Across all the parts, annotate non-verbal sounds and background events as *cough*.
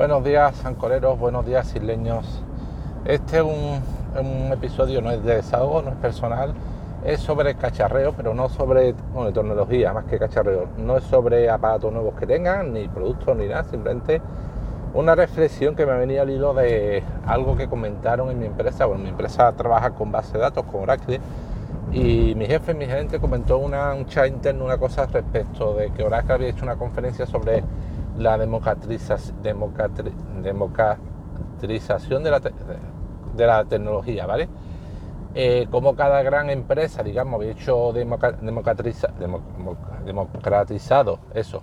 Buenos días, ancoreros, buenos días, isleños. Este es un, episodio, no es de desahogo, no es personal, es sobre cacharreo, pero no sobre bueno, tecnología, más que cacharreo. No es sobre aparatos nuevos que tengan, ni productos, ni nada, simplemente una reflexión que me venido al hilo de algo que comentaron en mi empresa. Bueno, mi empresa trabaja con base de datos, con Oracle, y mi jefe, mi gerente comentó una, un chat interno, una cosa respecto de que Oracle había hecho una conferencia sobre la democratización de la, de la tecnología, ¿vale? Eh, como cada gran empresa, digamos, había hecho democratizado eso,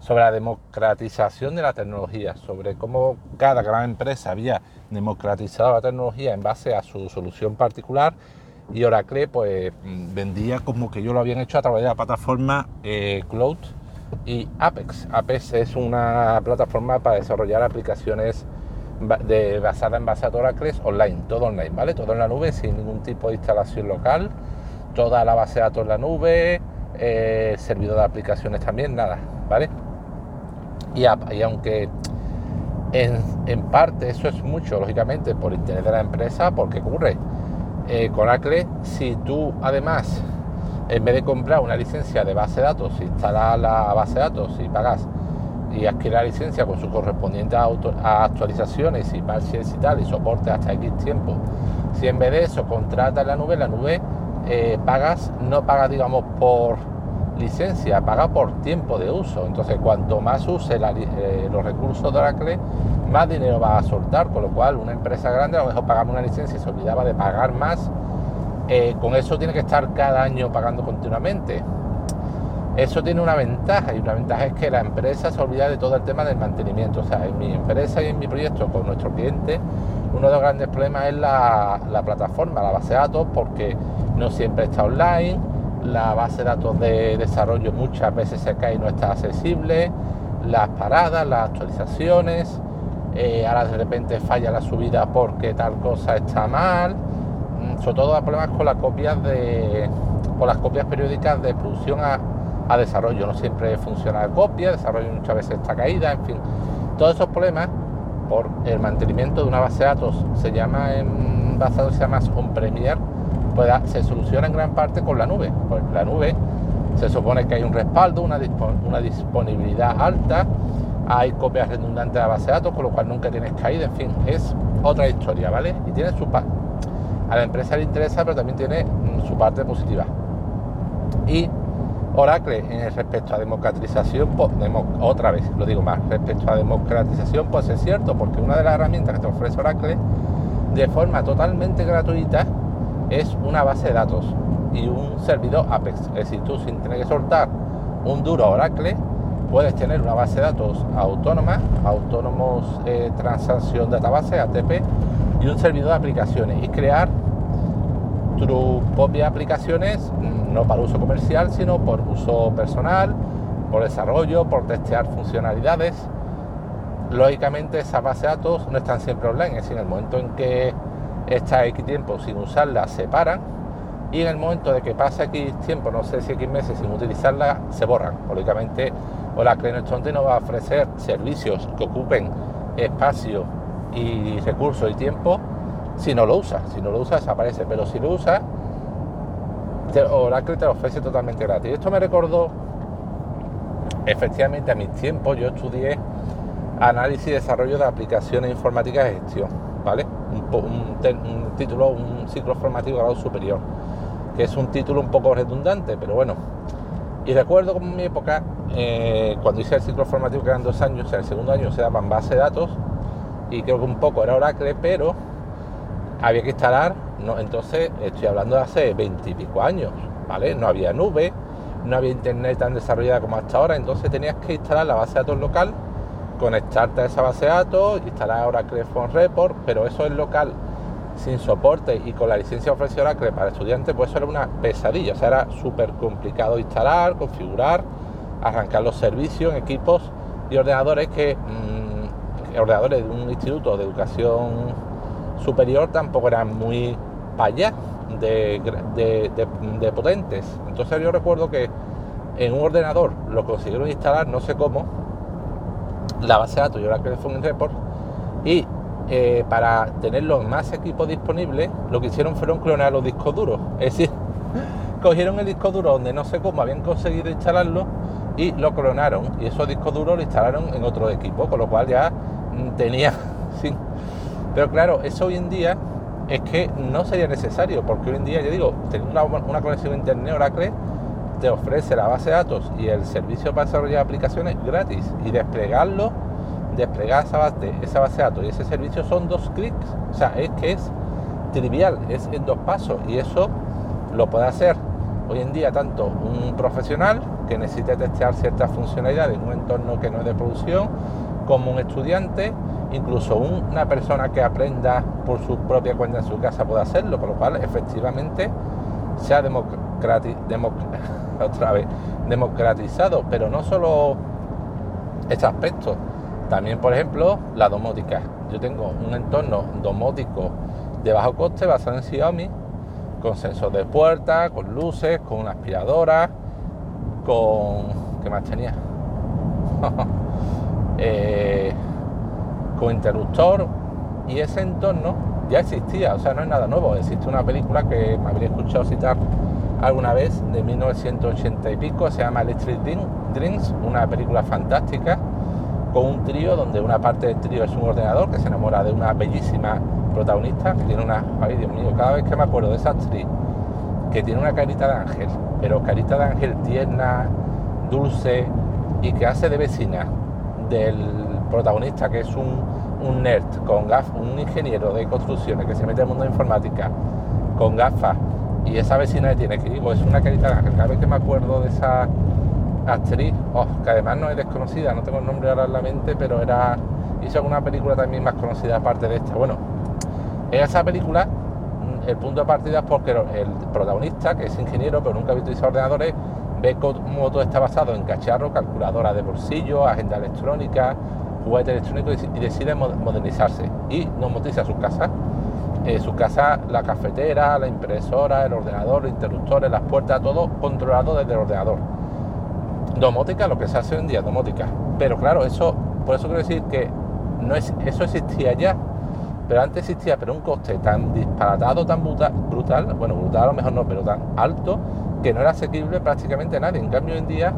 sobre la democratización de la tecnología, sobre cómo cada gran empresa había democratizado la tecnología en base a su solución particular y Oracle pues vendía como que yo lo habían hecho a través de la plataforma eh, Cloud y Apex. Apex es una plataforma para desarrollar aplicaciones de, basadas en base a Oracle online, todo online, ¿vale? Todo en la nube sin ningún tipo de instalación local, toda la base de datos en la nube, eh, servidor de aplicaciones también, nada, ¿vale? Y, y aunque en, en, parte eso es mucho, lógicamente, por interés de la empresa, porque ocurre eh, con Oracle, si tú además en vez de comprar una licencia de base de datos, instalar la base de datos y pagas y adquirir la licencia con sus correspondientes actualizaciones y parches y tal, y soporte hasta X tiempo, si en vez de eso contratas la nube, la nube eh, pagas, no pagas digamos por licencia, paga por tiempo de uso. Entonces, cuanto más use eh, los recursos de Oracle, más dinero va a soltar. Con lo cual, una empresa grande a lo mejor pagaba una licencia y se olvidaba de pagar más eh, con eso tiene que estar cada año pagando continuamente. Eso tiene una ventaja y una ventaja es que la empresa se olvida de todo el tema del mantenimiento. O sea, en mi empresa y en mi proyecto con nuestro cliente, uno de los grandes problemas es la, plataforma, la base de datos, porque no siempre está online, la base de datos de desarrollo muchas veces se cae y no está accesible, las paradas, las actualizaciones, eh, ahora de repente falla la subida porque tal cosa está mal sobre todo da problemas con las copias de con las copias periódicas de producción a, desarrollo. No siempre funciona la copia, desarrollo muchas veces está caída, en fin. Todos esos problemas por el mantenimiento de una base de datos se llama en datos se llama on premier, pues se soluciona en gran parte con la nube. Pues la nube se supone que hay un respaldo, una, una disponibilidad alta, hay copias redundantes de la base de datos, con lo cual nunca tienes caída, en fin, es otra historia, ¿vale? Y tiene su, a la empresa le interesa, pero también tiene mm, su parte positiva. Y Oracle, en respecto a democratización, otra vez lo digo más, respecto a democratización, pues es cierto, porque una de las herramientas que te ofrece Oracle de forma totalmente gratuita es una base de datos y un servidor Apex. Es decir, tú sin tener que soltar un duro Oracle, puedes tener una base de datos autónoma, autónomos eh, transacción database, ATP, y un servidor de aplicaciones y crear tus propias aplicaciones no para uso comercial sino por uso personal por desarrollo por testear funcionalidades. Lógicamente esas bases de datos no están siempre online es decir en el momento en que está X tiempo sin usarla se paran y en el momento de que pasa X tiempo no sé si X meses sin utilizarla se borran. Lógicamente o la Clenostante no va a ofrecer servicios que ocupen espacio y recursos y tiempo si no lo usas. Si no lo usas, desaparece. Pero si lo usas, Oracle te lo ofrece totalmente gratis. Esto me recordó, efectivamente, a mis tiempos yo estudié análisis y desarrollo de aplicaciones informáticas de gestión, ¿vale? Un, título, un ciclo formativo grado superior, que es un título un poco redundante, pero bueno. Y recuerdo como en mi época, eh, cuando hice el ciclo formativo, que eran dos años, en el segundo año se daban base de datos, y creo que un poco era Oracle, pero había que instalar, no, entonces estoy hablando de hace veintipico años, ¿vale? No había nube, no había internet tan desarrollada como hasta ahora, entonces tenías que instalar la base de datos local, conectarte a esa base de datos, instalar Oracle Phone Report, pero eso es local sin soporte y con la licencia ofrecida Oracle para estudiantes, pues eso era una pesadilla, o sea, era súper complicado instalar, configurar, arrancar los servicios en equipos y ordenadores que... Mm, ordenadores de un instituto de educación superior tampoco eran muy para allá de, potentes. Entonces yo recuerdo que en un ordenador lo consiguieron instalar, no sé cómo, la base de datos y Oracle Phone Report y eh, para tener los más equipos disponibles lo que hicieron fueron clonar los discos duros. Es decir, *laughs* cogieron el disco duro donde no sé cómo habían conseguido instalarlo y lo clonaron y esos discos duros lo instalaron en otro equipo, con lo cual ya tenía... *laughs* Pero claro, eso hoy en día es que no sería necesario, porque hoy en día, ya digo, tener una, conexión a internet Oracle te ofrece la base de datos y el servicio para desarrollar aplicaciones gratis y desplegarlo, desplegar esa base, esa base de datos y ese servicio son dos clics. O sea, es que es trivial, es en dos pasos y eso lo puede hacer hoy en día tanto un profesional que necesite testear ciertas funcionalidades en un entorno que no es de producción, como un estudiante, incluso una persona que aprenda por su propia cuenta en su casa puede hacerlo, con lo cual efectivamente se ha *laughs* otra vez, democratizado, pero no solo este aspecto, también por ejemplo la domótica. Yo tengo un entorno domótico de bajo coste basado en Xiaomi, con sensor de puerta, con luces, con una aspiradora, con... ¿qué más tenía? *laughs* Eh, con interruptor y ese entorno ya existía, o sea, no es nada nuevo, existe una película que me habría escuchado citar alguna vez de 1980 y pico, se llama Electric Dreams, una película fantástica con un trío donde una parte del trío es un ordenador que se enamora de una bellísima protagonista que tiene una, ay Dios mío, cada vez que me acuerdo de esa actriz que tiene una carita de ángel, pero carita de ángel tierna, dulce y que hace de vecina del protagonista que es un, nerd con gafas, un ingeniero de construcciones que se mete en el mundo de informática con gafas y esa vecina que tiene que digo es una carita de cada vez que me acuerdo de esa actriz oh, que además no es desconocida no tengo el nombre ahora en la mente pero era hizo alguna película también más conocida aparte de esta. Bueno esa película mm, el punto de partida es porque el protagonista que es ingeniero pero nunca ha visto ordenadores todo está basado en cacharro calculadora de bolsillo agenda electrónica juguete electrónico y decide modernizarse y no moderniza su casa eh, su casa, la cafetera, la impresora, el ordenador, los interruptores, las puertas, todo controlado desde el ordenador. Domótica, lo que se hace hoy en día, domótica. Pero claro, eso, por eso quiero decir que no es, eso existía ya, pero antes existía, pero un coste tan disparatado, tan brutal, bueno, brutal a lo mejor no, pero tan alto, que no era asequible prácticamente a nadie. En cambio, hoy en día,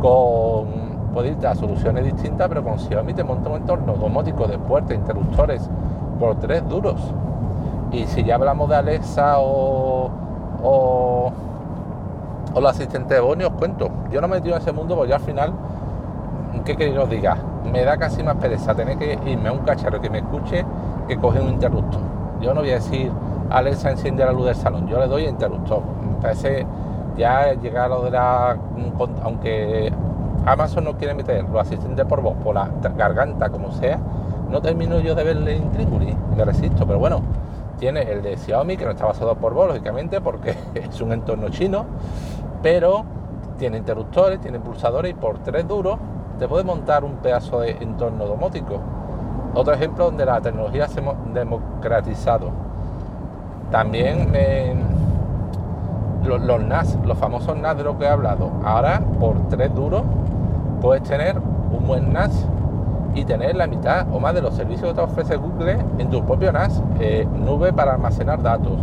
con puede ir a soluciones distintas, pero con Xiaomi te monta un entorno domótico de puertas, interruptores por tres duros y si ya hablamos de Alexa o, o, o la asistente de Bonnie, os cuento. Yo no me he metido en ese mundo porque al final, ¿qué queréis os diga? Me da casi más pereza tener que irme a un cacharro que me escuche que coger un interruptor. Yo no voy a decir, Alexa enciende la luz del salón, yo le doy interruptor. Me parece ya llegar a lo de la. Aunque Amazon no quiere meter los asistentes por voz, por la garganta, como sea, no termino yo de verle intríngulis, me resisto, pero bueno tiene el de Xiaomi, que no está basado por voz, lógicamente, porque *laughs* es un entorno chino, pero tiene interruptores, tiene pulsadores y por tres duros te puede montar un pedazo de entorno domótico. Otro ejemplo donde la tecnología se ha democratizado. También los, NAS, los famosos NAS de los que he hablado. Ahora, por tres duros, puedes tener un buen NAS y tener la mitad o más de los servicios que te ofrece Google en tu propio NAS, eh, nube para almacenar datos,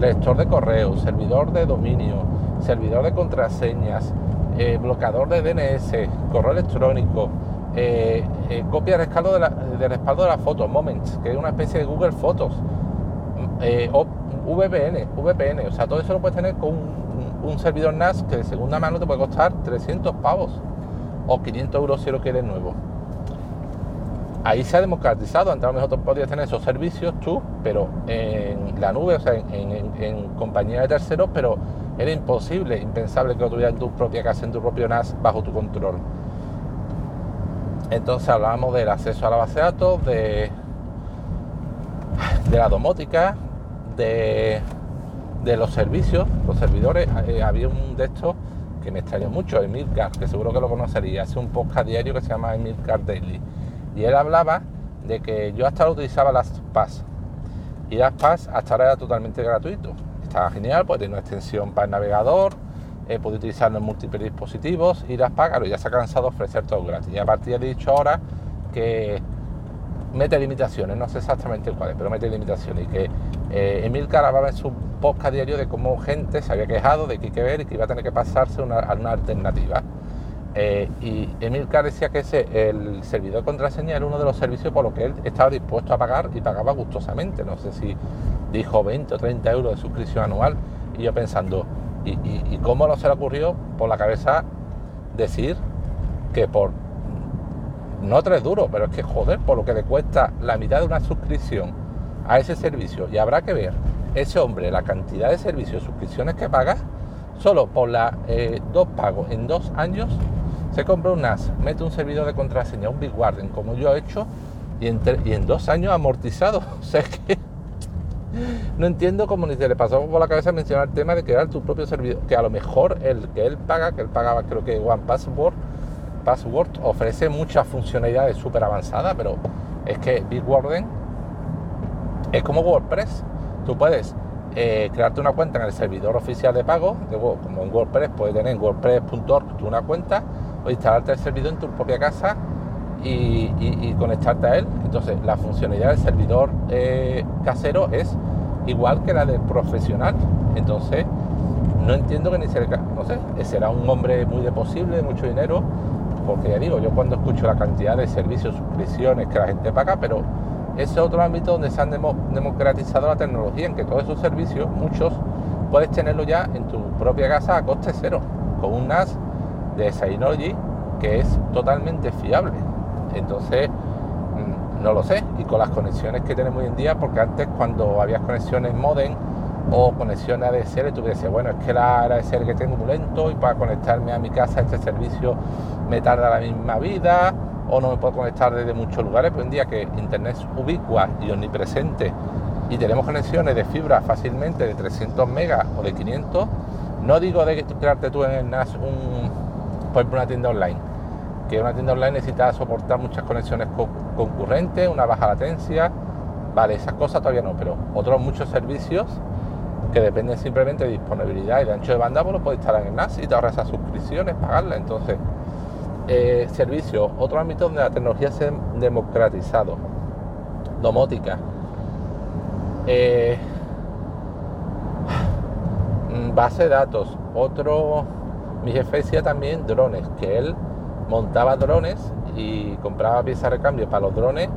lector de correo, servidor de dominio, servidor de contraseñas, eh, bloqueador de DNS, correo electrónico, eh, copia de respaldo de, la, de Moments, que es una especie de Google Fotos, o VPN, VPN, o sea, todo eso lo puedes tener con un, servidor NAS que de segunda mano te puede costar 300 pavos o 500 euros si lo quieres nuevo ahí se ha democratizado. Antes a lo mejor tú tener esos servicios tú, pero en la nube, o sea, en, compañía de terceros, pero era imposible, impensable que lo tuvieras en tu propia casa, en tu propio NAS, bajo tu control. Entonces hablábamos del acceso a la base de datos, de, de la domótica, de, de los servicios, los servidores. Eh, había un de estos que me extrañó mucho, Emilcar, que seguro que lo conocería. Hace un podcast diario que se llama Emilcar Daily y él hablaba de que yo hasta ahora utilizaba las PAS. Y las PAS hasta ahora era totalmente gratuito. Estaba genial, pues tiene una extensión para el navegador, eh, puede utilizarlo en múltiples dispositivos y las PAS, ya se ha cansado de ofrecer todo gratis. Y a partir de dicho ahora, que mete limitaciones, no sé exactamente cuáles, pero mete limitaciones y que eh, Emil Carababa en su podcast diario de cómo gente se había quejado de que hay que ver y que iba a tener que pasarse a una alternativa. Eh, y Emil Carr decía que ese, el servidor de contraseña era uno de los servicios por los que él estaba dispuesto a pagar y pagaba gustosamente. No sé si dijo 20 o 30 euros de suscripción anual. Y yo pensando, ¿y, cómo no se le ocurrió por la cabeza decir que por, no tres duros, pero es que joder, por lo que le cuesta la mitad de una suscripción a ese servicio, y habrá que ver ese hombre la cantidad de servicios, suscripciones que paga, solo por las eh, dos pagos en dos años se compra un NAS, mete un servidor de contraseña, un Big Warden, como yo he hecho, y en, y en dos años amortizado. *laughs* O sea, que no entiendo cómo ni se le pasó por la cabeza mencionar el tema de crear tu propio servidor, que a lo mejor el que él paga, que él pagaba creo que One Password, Password ofrece muchas funcionalidades súper avanzadas, pero es que Big Warden es como WordPress. Tú puedes eh, crearte una cuenta en el servidor oficial de pago, como en WordPress, puedes tener en wordpress.org una cuenta o instalarte el servidor en tu propia casa y, conectarte a él. Entonces, la funcionalidad del servidor eh, casero es igual que la del profesional. Entonces, no entiendo que ni se no sé, será un hombre muy de posible, mucho dinero, porque ya digo, yo cuando escucho la cantidad de servicios, suscripciones que la gente paga, pero ese es otro ámbito donde se han democratizado la tecnología, en que todos esos servicios, muchos, puedes tenerlo ya en tu propia casa a coste cero, con un NAS de Synology que es totalmente fiable. Entonces, mm, no lo sé. Y con las conexiones que tenemos hoy en día, porque antes cuando había conexiones modem o conexiones ADSL, tú decías, bueno, es que la ADSL que tengo muy lento y para conectarme a mi casa este servicio me tarda la misma vida o no me puedo conectar desde muchos lugares. Hoy en día que Internet es ubicua y omnipresente y tenemos conexiones de fibra fácilmente de 300 megas o de 500, no digo de crearte tú en el NAS un, por ejemplo, una tienda online, que una tienda online necesita soportar muchas conexiones concurrentes, una baja latencia, vale, esas cosas todavía no, pero otros muchos servicios que dependen simplemente de disponibilidad y de ancho de banda, pues lo puedes instalar en NAS y te ahorras esas suscripciones, pagarlas. Entonces, eh, servicios, otro ámbito donde la tecnología se ha democratizado, domótica. Eh, base de datos, otro mi jefe decía también drones, que él montaba drones y compraba piezas de recambio para los drones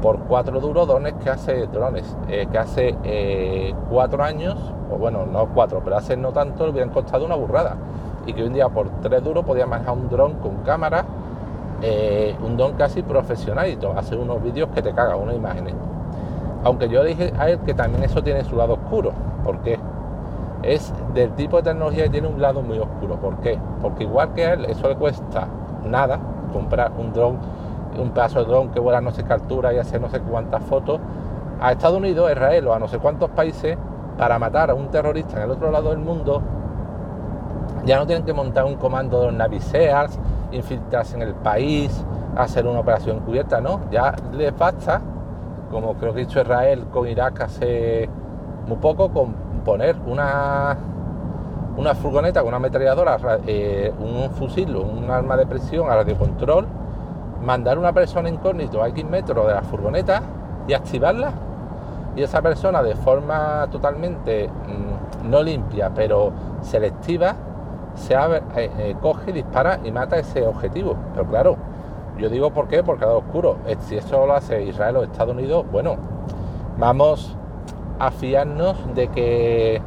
por cuatro duros, drones que hace drones, eh, que hace cuatro años, o bueno, no cuatro, pero hace no tanto, le hubieran costado una burrada. Y que un día por tres duros podía manejar un dron con cámara, eh, un dron casi profesional y hacer unos vídeos que te cagan, unas imágenes. Aunque yo dije a él que también eso tiene su lado oscuro. ¿Por qué? es del tipo de tecnología que tiene un lado muy oscuro. ¿Por qué? Porque igual que a él, eso le cuesta nada comprar un dron, un pedazo de dron que vuela no sé qué altura y hacer no sé cuántas fotos. A Estados Unidos, a Israel o a no sé cuántos países, para matar a un terrorista en el otro lado del mundo, ya no tienen que montar un comando de los naviseas, infiltrarse en el país, hacer una operación cubierta, no, ya les basta, como creo que hizo Israel con Irak hace muy poco, con poner una, una furgoneta con una ametralladora, eh, un fusil, un arma de presión a radiocontrol, mandar una persona incógnito a X metros de la furgoneta y activarla. Y esa persona de forma totalmente mm, no limpia, pero selectiva, se abre, eh, eh, coge, dispara y mata ese objetivo. Pero claro, yo digo por qué, porque queda oscuro. Si eso lo hace Israel o Estados Unidos, bueno, vamos a fiarnos de que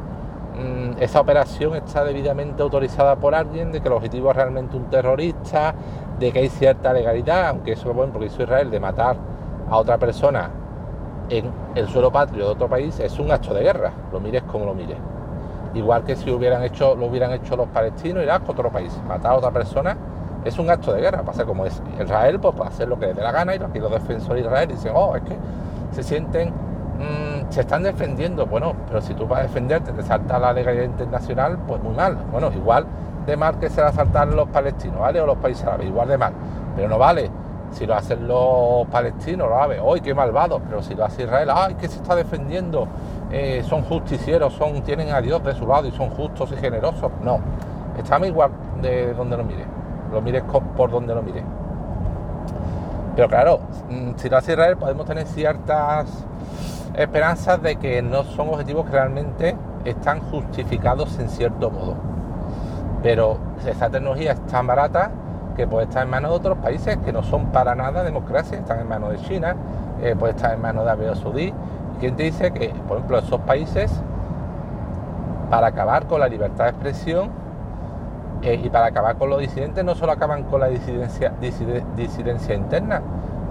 mm, esa operación está debidamente autorizada por alguien, de que el objetivo es realmente un terrorista, de que hay cierta legalidad, aunque eso es bueno porque hizo Israel de matar a otra persona en el suelo patrio de otro país es un acto de guerra, lo mires como lo mires. Igual que si hubieran hecho, lo hubieran hecho los palestinos, Irak, otro país, matar a otra persona es un acto de guerra. Pasa como es Israel, pues puede hacer lo que le dé la gana y aquí los defensores de Israel dicen, oh, es que se sienten Mm, se están defendiendo. Bueno, pero si tú vas a defenderte, te salta la legalidad internacional, pues muy mal. Bueno, igual de mal que se la saltan los palestinos, ¿vale? O los países árabes, igual de mal. Pero no vale. Si lo hacen los palestinos, lo árabes, ¡ay, qué malvados! Pero si lo hace Israel, ¡ay, que se está defendiendo! Eh, son justicieros, son, tienen a Dios de su lado y son justos y generosos. No, estamos igual de donde lo mires. Lo mires por donde lo mires. Pero claro, mm, si lo hace Israel podemos tener ciertas esperanzas de que no son objetivos que realmente están justificados en cierto modo. Pero esa tecnología es tan barata que puede estar en manos de otros países que no son para nada democracia, están en manos de China, eh, puede estar en manos de Arabia Saudí. ¿Quién te dice que, por ejemplo, esos países, para acabar con la libertad de expresión eh, y para acabar con los disidentes, no solo acaban con la disidencia, interna,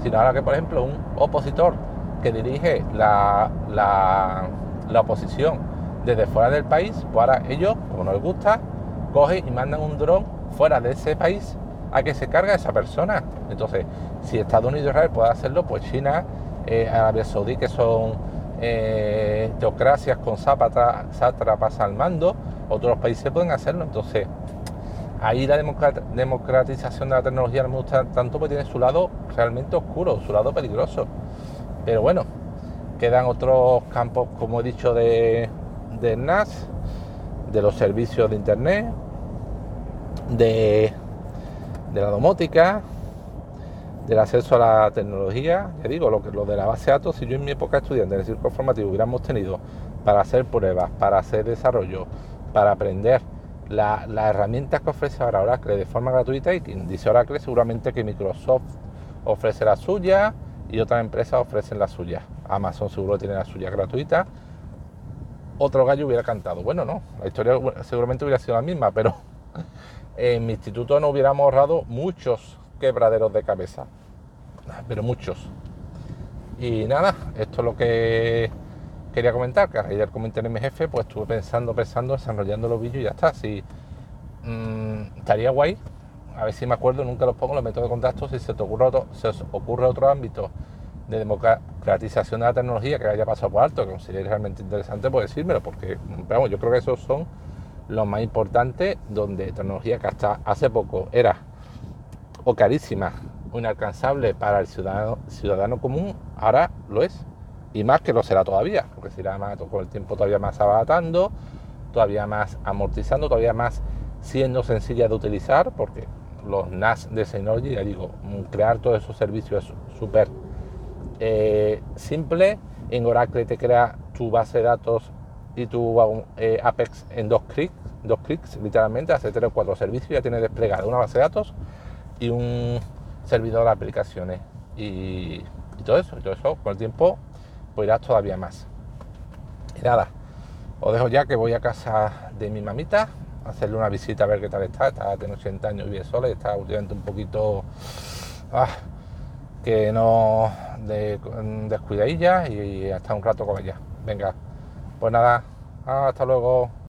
sino ahora que, por ejemplo, un opositor que dirige la, la, la oposición desde fuera del país, pues ahora ellos, como no les gusta, cogen y mandan un dron fuera de ese país a que se carga esa persona. Entonces, si Estados Unidos y Israel puede hacerlo, pues China, eh, Arabia Saudí, que son eh, teocracias con sátrapas al mando, otros países pueden hacerlo. Entonces, ahí la democratización de la tecnología no me gusta tanto porque tiene su lado realmente oscuro, su lado peligroso. Pero bueno, quedan otros campos, como he dicho, de, NAS, de los servicios de Internet, de, de la domótica, del acceso a la tecnología. Ya digo, lo, que, lo de la base de datos, si yo en mi época estudiante en el círculo formativo hubiéramos tenido para hacer pruebas, para hacer desarrollo, para aprender las herramientas que ofrece ahora Oracle de forma gratuita, y quien dice Oracle seguramente que Microsoft ofrece la suya y otras empresas ofrecen la suya. Amazon seguro tiene la suya gratuita otro gallo hubiera cantado. Bueno, no, la historia seguramente hubiera sido la misma, pero *laughs* en mi instituto no hubiéramos ahorrado muchos quebraderos de cabeza, pero muchos. Y nada, esto es lo que quería comentar, que ayer comenté en mi jefe, pues estuve pensando, pensando, desarrollando los vídeos y ya está. Si mm, estaría guay, a ver si me acuerdo, nunca los pongo, los métodos de contacto, si se te ocurre otro, se os ocurre otro ámbito de democratización de la tecnología que haya pasado por alto, que consideréis realmente interesante, pues decírmelo, porque vamos, yo creo que esos son los más importantes, donde tecnología que hasta hace poco era o carísima o inalcanzable para el ciudadano, ciudadano común, ahora lo es. Y más que lo será todavía, porque será más con el tiempo todavía más abaratando, todavía más amortizando, todavía más siendo sencilla de utilizar, porque los NAS de Synology, ya digo, crear todos esos servicios es súper eh, simple. En Oracle te crea tu base de datos y tu eh, Apex en dos clics, dos clics literalmente, hace tres o cuatro servicios, ya tiene desplegado una base de datos y un servidor de aplicaciones y, todo eso, y todo eso con el tiempo pues irás todavía más. Y nada, os dejo ya que voy a casa de mi mamita a hacerle una visita a ver qué tal está, está de 80 años y vive sola está últimamente un poquito ah, que no de, descuidadilla y hasta un rato con ella. Venga, pues nada, hasta luego.